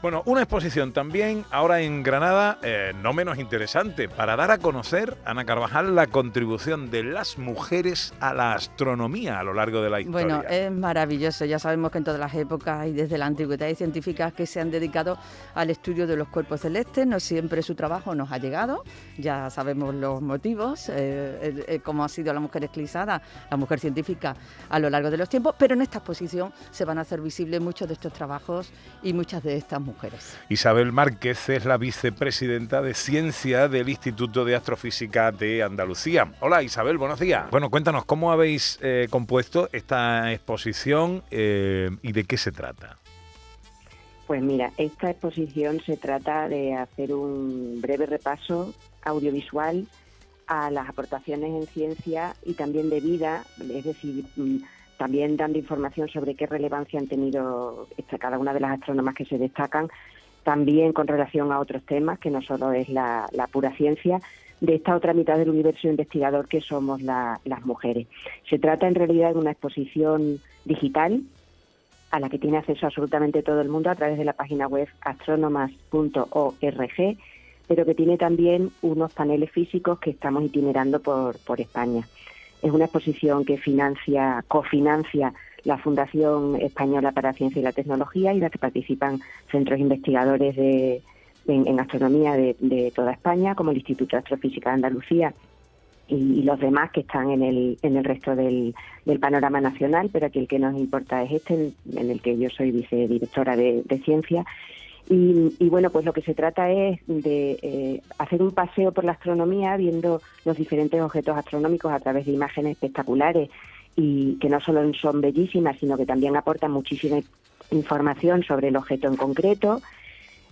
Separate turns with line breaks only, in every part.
Bueno, una exposición también ahora en Granada, eh, no menos interesante, para dar a conocer, Ana Carvajal, la contribución de las mujeres a la astronomía a lo largo de la historia.
Bueno, es maravilloso. Ya sabemos que en todas las épocas y desde la antigüedad hay científicas que se han dedicado al estudio de los cuerpos celestes. No siempre su trabajo nos ha llegado. Ya sabemos los motivos, eh, eh, cómo ha sido la mujer esclisada, la mujer científica a lo largo de los tiempos. Pero en esta exposición se van a hacer visibles muchos de estos trabajos y muchas de estas mujeres.
Isabel Márquez es la vicepresidenta de Ciencia del Instituto de Astrofísica de Andalucía. Hola Isabel, buenos días. Bueno, cuéntanos cómo habéis eh, compuesto esta exposición eh, y de qué se trata.
Pues mira, esta exposición se trata de hacer un breve repaso audiovisual a las aportaciones en ciencia y también de vida, es decir, mm, también dando información sobre qué relevancia han tenido cada una de las astrónomas que se destacan, también con relación a otros temas, que no solo es la, pura ciencia, de esta otra mitad del universo investigador que somos las mujeres. Se trata en realidad de una exposición digital a la que tiene acceso absolutamente todo el mundo a través de la página web astronomas.org, pero que tiene también unos paneles físicos que estamos itinerando por, por España. Es una exposición que financia, cofinancia la Fundación Española para la Ciencia y la Tecnología y la que participan centros investigadores de, en, astronomía de, toda España, como el Instituto de Astrofísica de Andalucía y, los demás que están en el, en el resto del, panorama nacional, pero aquí el que nos importa es este, en, el que yo soy vicedirectora de, de ciencia y, bueno, pues lo que se trata es de eh, hacer un paseo por la astronomía viendo los diferentes objetos astronómicos a través de imágenes espectaculares y que no solo son bellísimas, sino que también aportan muchísima información sobre el objeto en concreto,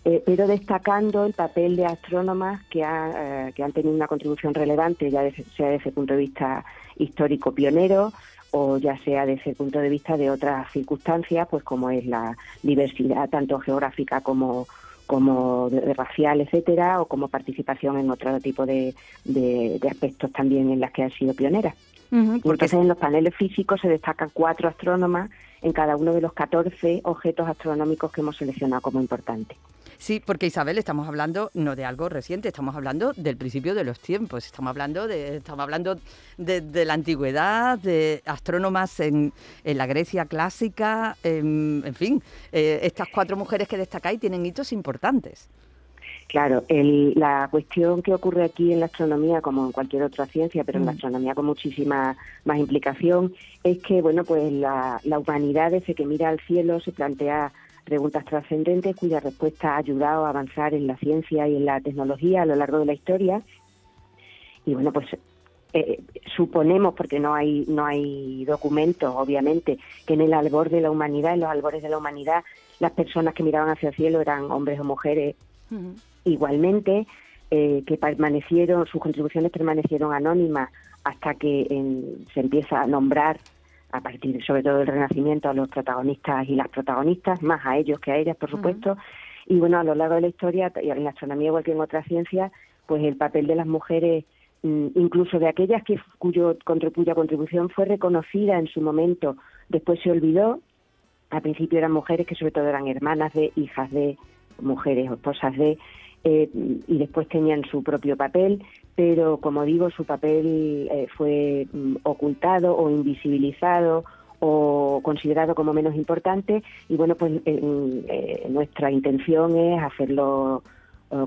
eh, pero destacando el papel de astrónomas que, eh, que han tenido una contribución relevante, ya sea desde el punto de vista histórico pionero, o ya sea desde el punto de vista de otras circunstancias, pues como es la diversidad tanto geográfica como como racial, etcétera, o como participación en otro tipo de, de, aspectos también en las que han sido pioneras. Porque en los paneles físicos se destacan cuatro astrónomas en cada uno de los 14 objetos astronómicos que hemos seleccionado como importantes.
Sí, porque Isabel, estamos hablando no de algo reciente, estamos hablando del principio de los tiempos, estamos hablando de, estamos hablando de, la antigüedad, de astrónomas en, la Grecia clásica, en, fin, eh, estas cuatro mujeres que destacáis tienen hitos importantes.
Claro, la cuestión que ocurre aquí en la astronomía, como en cualquier otra ciencia, pero en la mm. astronomía con muchísima más implicación, es que bueno, pues la, la humanidad desde que mira al cielo se plantea preguntas trascendentes cuya respuesta ha ayudado a avanzar en la ciencia y en la tecnología a lo largo de la historia. Y bueno, pues eh, suponemos, porque no hay, no hay documentos, obviamente, que en el albor de la humanidad, en los albores de la humanidad, las personas que miraban hacia el cielo eran hombres o mujeres igualmente, eh, que permanecieron, sus contribuciones permanecieron anónimas hasta que se empieza a nombrar a partir sobre todo del Renacimiento a los protagonistas y las protagonistas, más a ellos que a ellas, por supuesto. Y bueno, a lo largo de la historia, y en la astronomía igual que en otras ciencias, pues el papel de las mujeres, mm, incluso de aquellas que cuyo, cuya contribución fue reconocida en su momento, después se olvidó. Al principio eran mujeres que sobre todo eran hermanas de, hijas de, mujeres o esposas de, eh, y después tenían su propio papel, pero como digo, su papel eh, fue mm, ocultado o invisibilizado o considerado como menos importante y bueno, pues eh, nuestra intención es hacerlo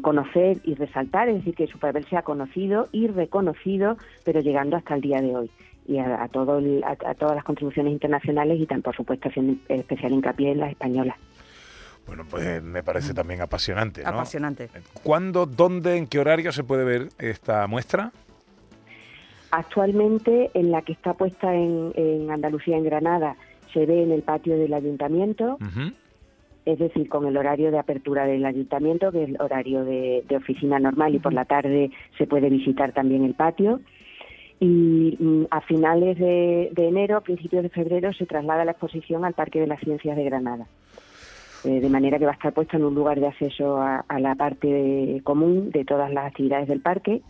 conocer y resaltar, es decir, que su papel sea conocido y reconocido, pero llegando hasta el día de hoy y a, todo a, todas las contribuciones internacionales y también, por supuesto, haciendo especial hincapié en las españolas.
Bueno, pues me parece también apasionante. ¿no?
Apasionante.
¿Cuándo, dónde, en qué horario se puede ver esta muestra?
Actualmente, en la que está puesta en, Andalucía, en Granada, se ve en el patio del ayuntamiento, es decir, con el horario de apertura del ayuntamiento, que es el horario de, oficina normal, y por la tarde se puede visitar también el patio. Y mm, a finales de, de enero, a principios de febrero, se traslada la exposición al Parque de las Ciencias de Granada. Eh, de manera que va a estar puesto en un lugar de acceso a, la parte común de todas las actividades del parque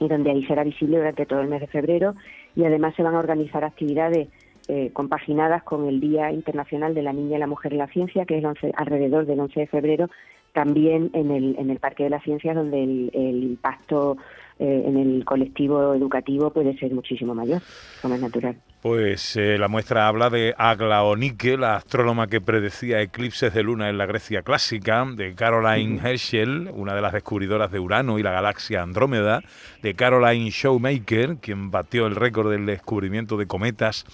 y donde ahí será visible durante todo el mes de febrero y además se van a organizar actividades eh, compaginadas con el Día Internacional de la Niña y la Mujer en la Ciencia, que es alrededor del 11 de febrero, también en el, en el Parque de las Ciencias, donde el, el impacto eh, en el colectivo educativo puede ser muchísimo mayor, como es natural.
Pues eh, la muestra habla de Aglaonike, la astrónoma que predecía eclipses de luna en la Grecia clásica, de Caroline Herschel, una de las descubridoras de Urano y la galaxia Andrómeda, de Caroline Showmaker, quien batió el récord del descubrimiento de cometas,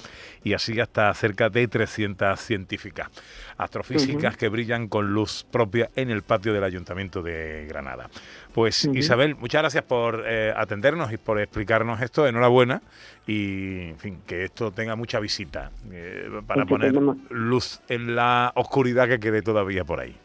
y así hasta cerca de 300 científicas astrofísicas que brillan con luz propia en el patio del Ayuntamiento de Granada. Pues Isabel, muchas gracias por eh, atendernos y por explicarnos esto. Enhorabuena y, en fin, que esto tenga mucha visita eh, para poner luz en la oscuridad que quede todavía por ahí.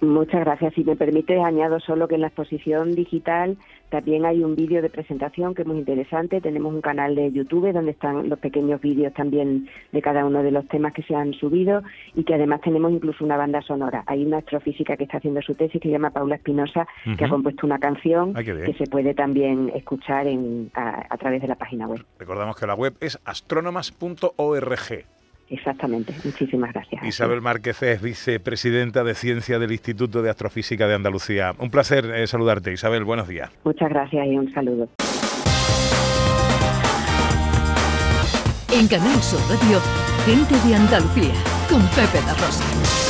Muchas gracias. Si me permite, añado solo que en la exposición digital también hay un vídeo de presentación que es muy interesante. Tenemos un canal de YouTube donde están los pequeños vídeos también de cada uno de los temas que se han subido y que además tenemos incluso una banda sonora. Hay una astrofísica que está haciendo su tesis que se llama Paula Espinosa, que ha compuesto una canción que se puede también escuchar en, a, a través de la página web.
Recordamos que la web es astrónomas.org.
Exactamente, muchísimas gracias.
Isabel Márquez es vicepresidenta de Ciencia del Instituto de Astrofísica de Andalucía. Un placer eh, saludarte, Isabel, buenos días.
Muchas gracias y un saludo.
En Canal Sur Radio, gente de Andalucía, con Pepe da Rosa.